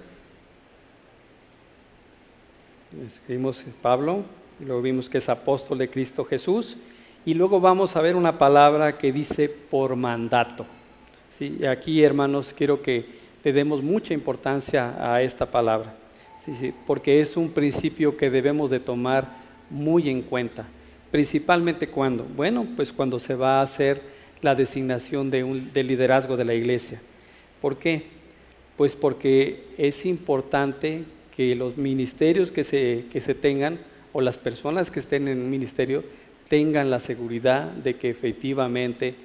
Escribimos Pablo, luego vimos que es apóstol de Cristo Jesús y luego vamos a ver una palabra que dice por mandato. ¿sí? Aquí, hermanos, quiero que le demos mucha importancia a esta palabra, ¿sí? Sí, porque es un principio que debemos de tomar muy en cuenta. Principalmente cuando, bueno, pues cuando se va a hacer la designación de un, del liderazgo de la iglesia. ¿Por qué? Pues porque es importante que los ministerios que se, que se tengan o las personas que estén en un ministerio tengan la seguridad de que efectivamente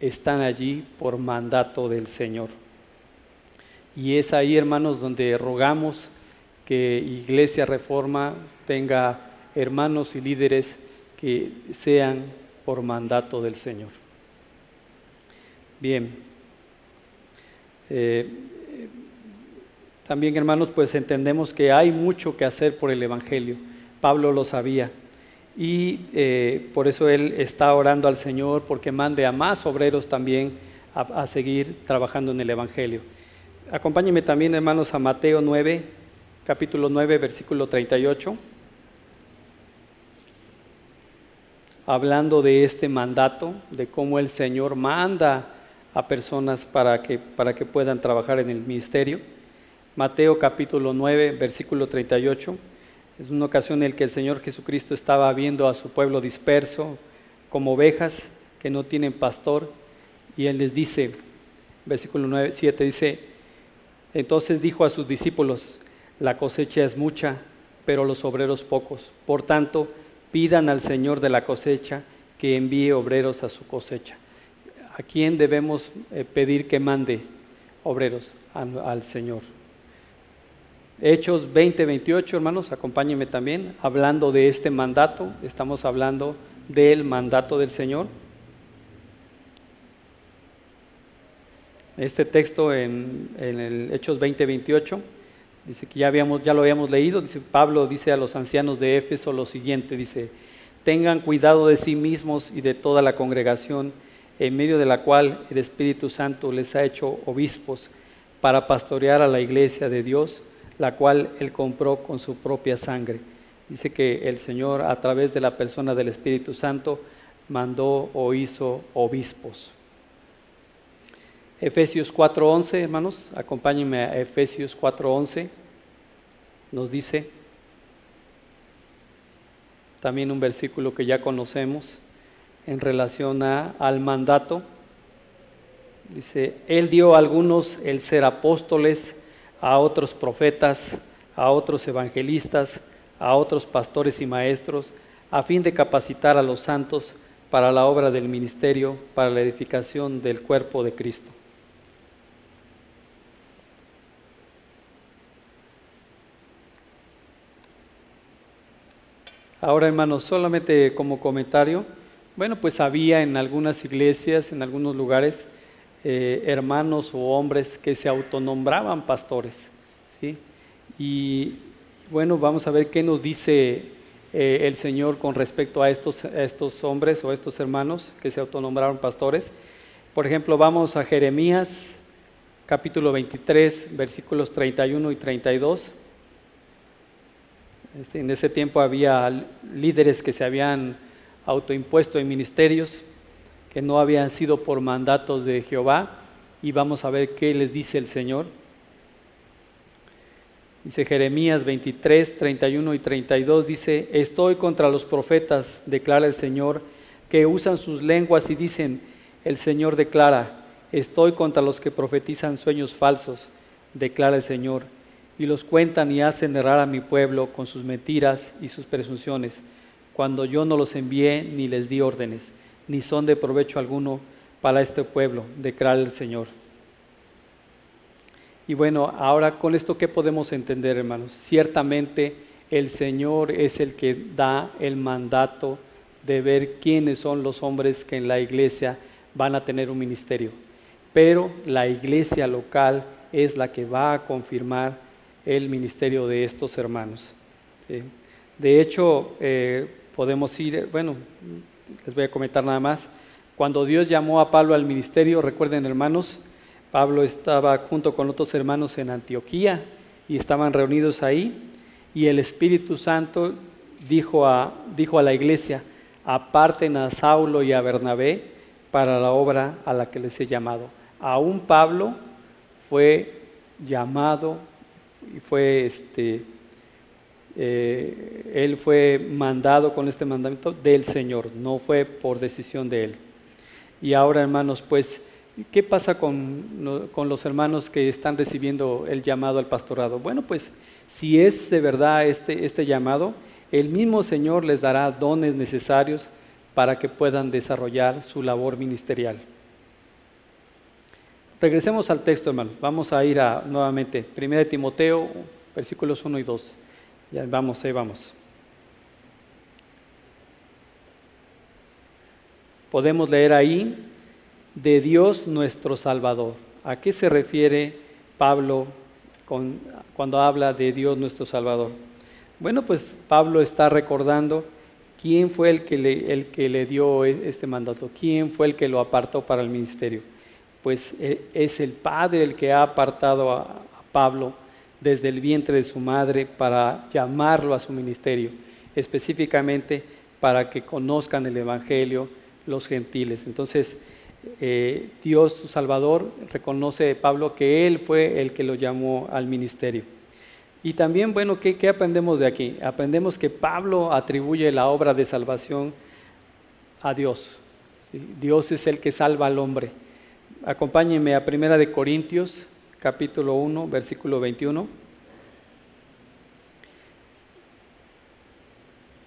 están allí por mandato del Señor. Y es ahí, hermanos, donde rogamos que Iglesia Reforma tenga hermanos y líderes que sean por mandato del Señor. Bien. Eh, también, hermanos, pues entendemos que hay mucho que hacer por el Evangelio. Pablo lo sabía y eh, por eso él está orando al Señor porque mande a más obreros también a, seguir trabajando en el Evangelio. Acompáñenme también, hermanos, a Mateo 9, capítulo 9, versículo 38, hablando de este mandato, de cómo el Señor manda a personas para que, para que puedan trabajar en el ministerio. Mateo capítulo 9, versículo 38. Es una ocasión en la que el Señor Jesucristo estaba viendo a su pueblo disperso como ovejas que no tienen pastor y Él les dice, versículo 9, 7 dice, entonces dijo a sus discípulos, la cosecha es mucha, pero los obreros pocos. Por tanto, pidan al Señor de la cosecha que envíe obreros a su cosecha. ¿A quién debemos eh, pedir que mande obreros? Al, Señor. Hechos 20, 28, hermanos, acompáñenme también, hablando de este mandato, estamos hablando del mandato del Señor. Este texto en, en el Hechos 20, 28 Dice que ya, habíamos, ya lo habíamos leído, dice Pablo dice a los ancianos de Éfeso lo siguiente, dice, tengan cuidado de sí mismos y de toda la congregación, en medio de la cual el Espíritu Santo les ha hecho obispos para pastorear a la iglesia de Dios, la cual él compró con su propia sangre. Dice que el Señor a través de la persona del Espíritu Santo mandó o hizo obispos. Efesios 4:11, hermanos, acompáñenme a Efesios 4:11. Nos dice también un versículo que ya conocemos en relación a, al mandato. Dice, Él dio a algunos el ser apóstoles, a otros profetas, a otros evangelistas, a otros pastores y maestros, a fin de capacitar a los santos para la obra del ministerio, para la edificación del cuerpo de Cristo. Ahora, hermanos, solamente como comentario, bueno, pues había en algunas iglesias, en algunos lugares, eh, hermanos o hombres que se autonombraban pastores, ¿sí? Y bueno, vamos a ver qué nos dice eh, el Señor con respecto a estos, a estos hombres o estos hermanos que se autonombraron pastores. Por ejemplo, vamos a Jeremías capítulo 23, versículos 31 y 32. Este, en ese tiempo había líderes que se habían autoimpuesto en ministerios, que no habían sido por mandatos de Jehová, y vamos a ver qué les dice el Señor. Dice Jeremías 23, 31 y 32, dice, estoy contra los profetas, declara el Señor, que usan sus lenguas y dicen, el Señor declara, estoy contra los que profetizan sueños falsos, declara el Señor y los cuentan y hacen errar a mi pueblo con sus mentiras y sus presunciones, cuando yo no los envié ni les di órdenes, ni son de provecho alguno para este pueblo, declara el Señor. Y bueno, ahora con esto, ¿qué podemos entender, hermanos? Ciertamente el Señor es el que da el mandato de ver quiénes son los hombres que en la iglesia van a tener un ministerio. Pero la iglesia local es la que va a confirmar el ministerio de estos hermanos. De hecho, eh, podemos ir, bueno, les voy a comentar nada más. Cuando Dios llamó a Pablo al ministerio, recuerden hermanos, Pablo estaba junto con otros hermanos en Antioquía y estaban reunidos ahí y el Espíritu Santo dijo a, dijo a la iglesia, aparten a Saulo y a Bernabé para la obra a la que les he llamado. Aún Pablo fue llamado y fue este, eh, él fue mandado con este mandamiento del Señor, no fue por decisión de él. Y ahora, hermanos, pues, ¿qué pasa con, con, los hermanos que están recibiendo el llamado al pastorado? Bueno, pues, si es de verdad este, este llamado, el mismo Señor les dará dones necesarios para que puedan desarrollar su labor ministerial. Regresemos al texto, hermanos. Vamos a ir a, nuevamente, 1 Timoteo, versículos 1 y 2. Ya vamos, ahí vamos. Podemos leer ahí, de Dios nuestro Salvador. ¿A qué se refiere Pablo cuando habla de Dios nuestro Salvador? Bueno, pues Pablo está recordando quién fue el que le, el que le dio e, este mandato, quién fue el que lo apartó para el ministerio pues e, es el Padre el que ha apartado a, Pablo desde el vientre de su madre para llamarlo a su ministerio, específicamente para que conozcan el Evangelio los gentiles. Entonces, eh, Dios, su Salvador, reconoce a Pablo que Él fue el que lo llamó al ministerio. Y también, bueno, ¿qué, aprendemos de aquí? Aprendemos que Pablo atribuye la obra de salvación a Dios. Dios es el que salva al hombre. Acompáñenme a Primera de Corintios, capítulo 1, versículo 21.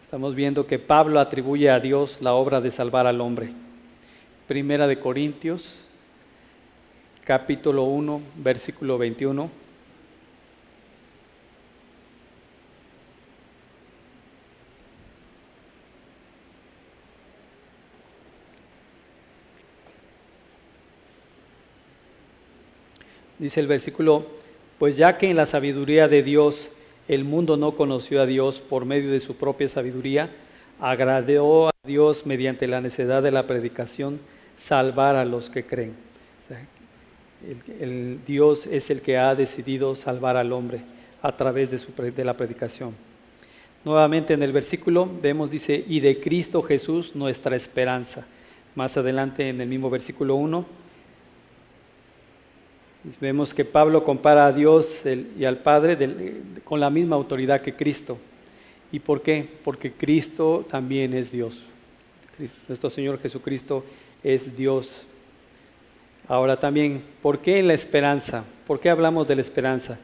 Estamos viendo que Pablo atribuye a Dios la obra de salvar al hombre. Primera de Corintios, capítulo 1, versículo 21. Dice el versículo, pues ya que en la sabiduría de Dios el mundo no conoció a Dios por medio de su propia sabiduría, agradó a Dios mediante la necesidad de la predicación salvar a los que creen. el, Dios es el que ha decidido salvar al hombre a través de, su, de la predicación. Nuevamente en el versículo vemos, dice, y de Cristo Jesús nuestra esperanza. Más adelante en el mismo versículo 1 Vemos que Pablo compara a Dios y al Padre con la misma autoridad que Cristo. ¿Y por qué? Porque Cristo también es Dios. Nuestro Señor Jesucristo es Dios. Ahora también, ¿por qué la esperanza? ¿Por qué hablamos de la esperanza?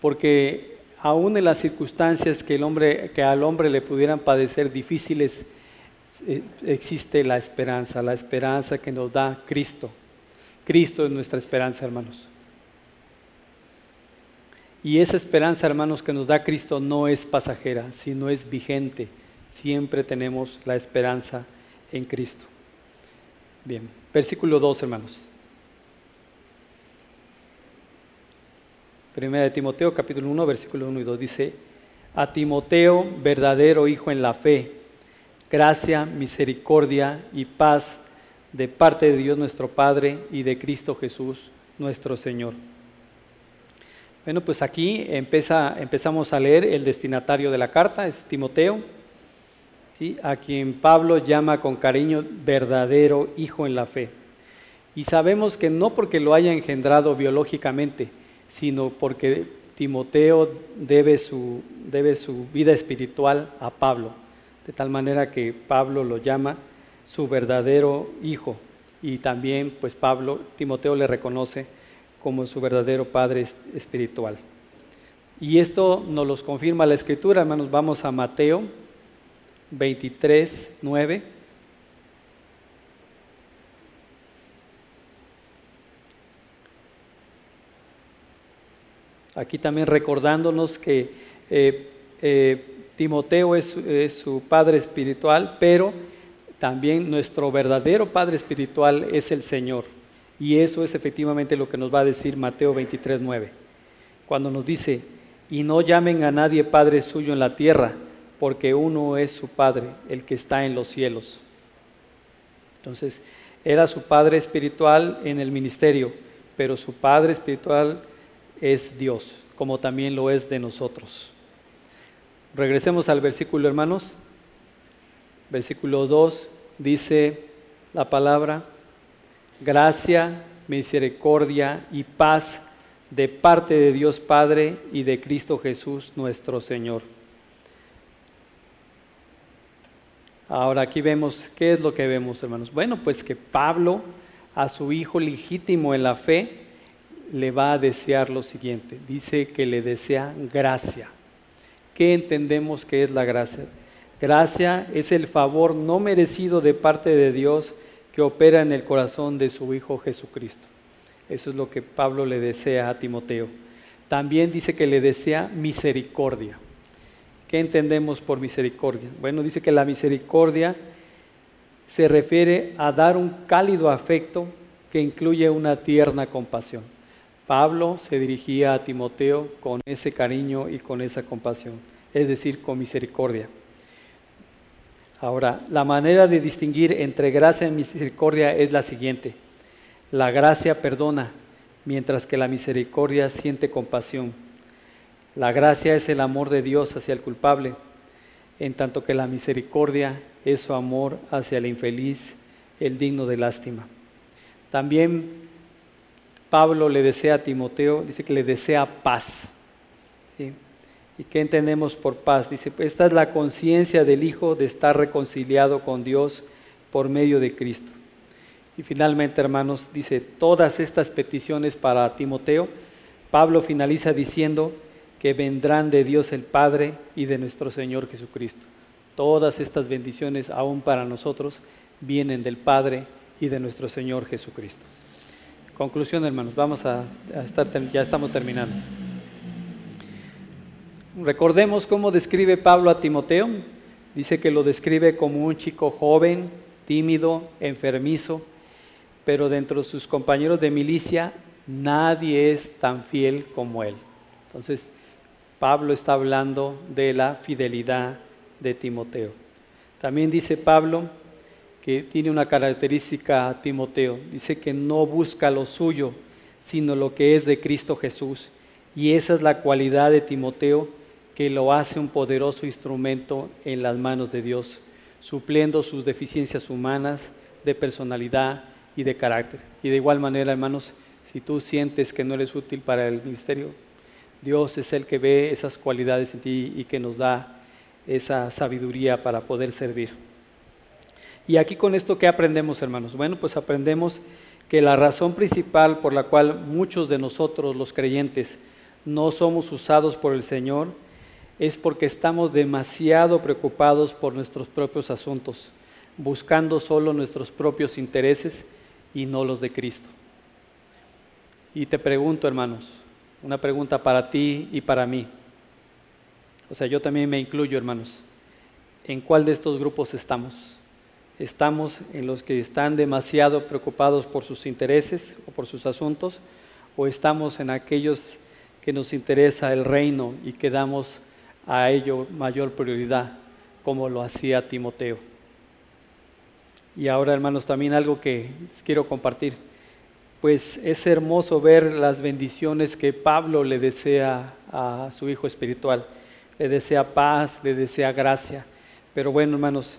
Porque aún en las circunstancias que al hombre le pudieran padecer difíciles, eh, existe la esperanza, la esperanza que nos da Cristo. Cristo es nuestra esperanza, hermanos. Y esa esperanza, hermanos, que nos da Cristo no es pasajera, sino es vigente. Siempre tenemos la esperanza en Cristo. Bien, versículo 2, hermanos. Primera de Timoteo, capítulo 1, versículo 1 y 2 dice, a Timoteo, verdadero hijo en la fe, gracia, misericordia y paz de parte de Dios nuestro Padre y de Cristo Jesús, nuestro Señor bueno, pues aquí empezamos a leer el destinatario de la carta, es Timoteo, ¿sí? a quien Pablo llama con cariño verdadero hijo en la fe. Y sabemos que no porque lo haya engendrado biológicamente, sino porque Timoteo debe su, debe su vida espiritual a Pablo, de tal manera que Pablo lo llama su verdadero hijo. Y también, pues Pablo, Timoteo le reconoce como su verdadero Padre espiritual. Y esto nos lo confirma la Escritura, hermanos. Vamos a Mateo 23, 9. Aquí también recordándonos que eh, eh, Timoteo es su padre espiritual, pero también nuestro verdadero padre espiritual es el Señor. Y eso es efectivamente lo que nos va a decir Mateo 23, 9. Cuando nos dice, y no llamen a nadie Padre suyo en la tierra, porque uno es su Padre, el que está en los cielos. Entonces, era su Padre espiritual en el ministerio, pero su Padre espiritual es Dios, como también lo es de nosotros. Regresemos al versículo, hermanos. Versículo 2 dice la palabra, gracia, misericordia y paz de parte de Dios Padre y de Cristo Jesús nuestro Señor. Ahora aquí vemos, ¿qué es lo que vemos, hermanos? Bueno, pues que Pablo a su hijo legítimo en la fe le va a desear lo siguiente. Dice que le desea gracia. ¿Qué entendemos que es la gracia? Gracia es el favor no merecido de parte de Dios que opera en el corazón de su Hijo Jesucristo. Eso es lo que Pablo le desea a Timoteo. También dice que le desea misericordia. ¿Qué entendemos por misericordia? Bueno, dice que la misericordia se refiere a dar un cálido afecto que incluye una tierna compasión. Pablo se dirigía a Timoteo con ese cariño y con esa compasión, es decir, con misericordia. Ahora, la manera de distinguir entre gracia y misericordia es la siguiente. La gracia perdona, mientras que la misericordia siente compasión. La gracia es el amor de Dios hacia el culpable, en tanto que la misericordia es su amor hacia el infeliz, el digno de lástima. También Pablo le desea a Timoteo, dice que le desea paz. ¿Y qué entendemos por paz? Dice, esta es la conciencia del Hijo de estar reconciliado con Dios por medio de Cristo. Y finalmente, hermanos, dice, todas estas peticiones para Timoteo, Pablo finaliza diciendo que vendrán de Dios el Padre y de nuestro Señor Jesucristo. Todas estas bendiciones, aún para nosotros, vienen del Padre y de nuestro Señor Jesucristo. Conclusión, hermanos, vamos a, estar, ya estamos terminando. Recordemos cómo describe Pablo a Timoteo. Dice que lo describe como un chico joven, tímido, enfermizo, pero dentro de sus compañeros de milicia nadie es tan fiel como él. Entonces, Pablo está hablando de la fidelidad de Timoteo. También dice Pablo que tiene una característica a Timoteo. Dice que no busca lo suyo, sino lo que es de Cristo Jesús. Y esa es la cualidad de Timoteo que lo hace un poderoso instrumento en las manos de Dios, supliendo sus deficiencias humanas de personalidad y de carácter. Y de igual manera, hermanos, si tú sientes que no eres útil para el ministerio, Dios es el que ve esas cualidades en ti y que nos da esa sabiduría para poder servir. Y aquí con esto, ¿qué aprendemos, hermanos? Bueno, pues aprendemos que la razón principal por la cual muchos de nosotros, los creyentes, no somos usados por el Señor es porque estamos demasiado preocupados por nuestros propios asuntos, buscando solo nuestros propios intereses y no los de Cristo. Y te pregunto, hermanos, una pregunta para ti y para mí. O sea, yo también me incluyo, hermanos. ¿En cuál de estos grupos estamos? estamos en los que están demasiado preocupados por sus intereses o por sus asuntos, o estamos en aquellos que nos interesa el reino y que damos a ello mayor prioridad, como lo hacía Timoteo. Y ahora, hermanos, también algo que les quiero compartir. Pues es hermoso ver las bendiciones que Pablo le desea a su hijo espiritual. Le desea paz, le desea gracia. Pero bueno, hermanos,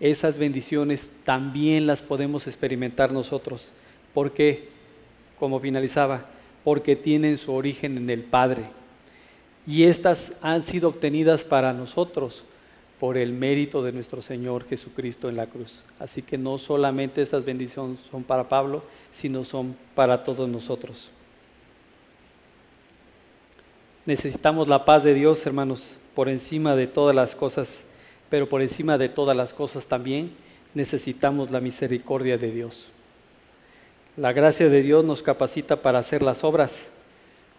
esas bendiciones también las podemos experimentar nosotros. ¿Por qué? Como finalizaba, porque tienen su origen en el Padre. Y estas han sido obtenidas para nosotros por el mérito de nuestro Señor Jesucristo en la cruz. Así que no solamente estas bendiciones son para Pablo, sino son para todos nosotros. Necesitamos la paz de Dios, hermanos, por encima de todas las cosas pero por encima de todas las cosas también necesitamos la misericordia de Dios. La gracia de Dios nos capacita para hacer las obras,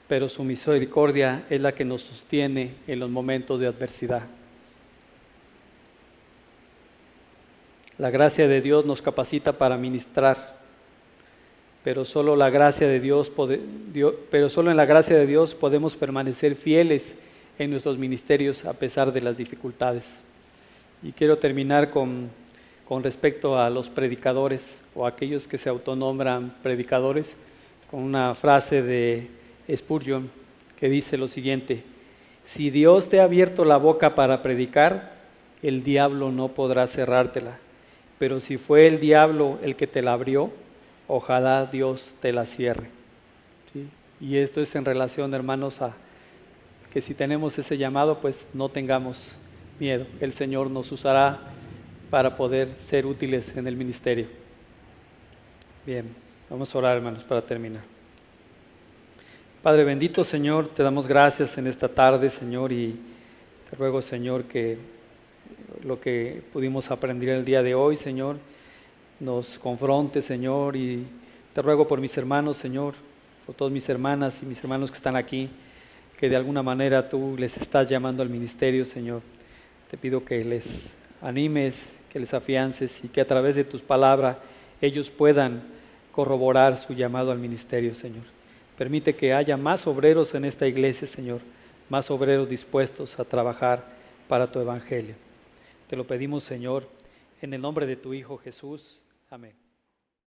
pero su misericordia es la que nos sostiene en los momentos de adversidad. La gracia de Dios nos capacita para ministrar, pero solo la gracia de Dios, pero solo en la gracia de Dios podemos permanecer fieles en nuestros ministerios a pesar de las dificultades. Y quiero terminar con, con respecto a los predicadores o aquellos que se autonombran predicadores, con una frase de Spurgeon que dice lo siguiente, si Dios te ha abierto la boca para predicar, el diablo no podrá cerrártela, pero si fue el diablo el que te la abrió, ojalá Dios te la cierre. Y esto es en relación, hermanos, a que si tenemos ese llamado, pues no tengamos miedo. El Señor nos usará para poder ser útiles en el ministerio. Bien, vamos a orar hermanos para terminar. Padre bendito Señor, te damos gracias en esta tarde Señor y te ruego Señor que lo que pudimos aprender el día de hoy Señor nos confronte Señor y te ruego por mis hermanos Señor, por todas mis hermanas y mis hermanos que están aquí, que de alguna manera tú les estás llamando al ministerio Señor. Te pido que les animes, que les afiances y que a través de tus palabras ellos puedan corroborar su llamado al ministerio, Señor. Permite que haya más obreros en esta iglesia, Señor, más obreros dispuestos a trabajar para tu evangelio. Te lo pedimos, Señor, en el nombre de tu Hijo Jesús. Amén.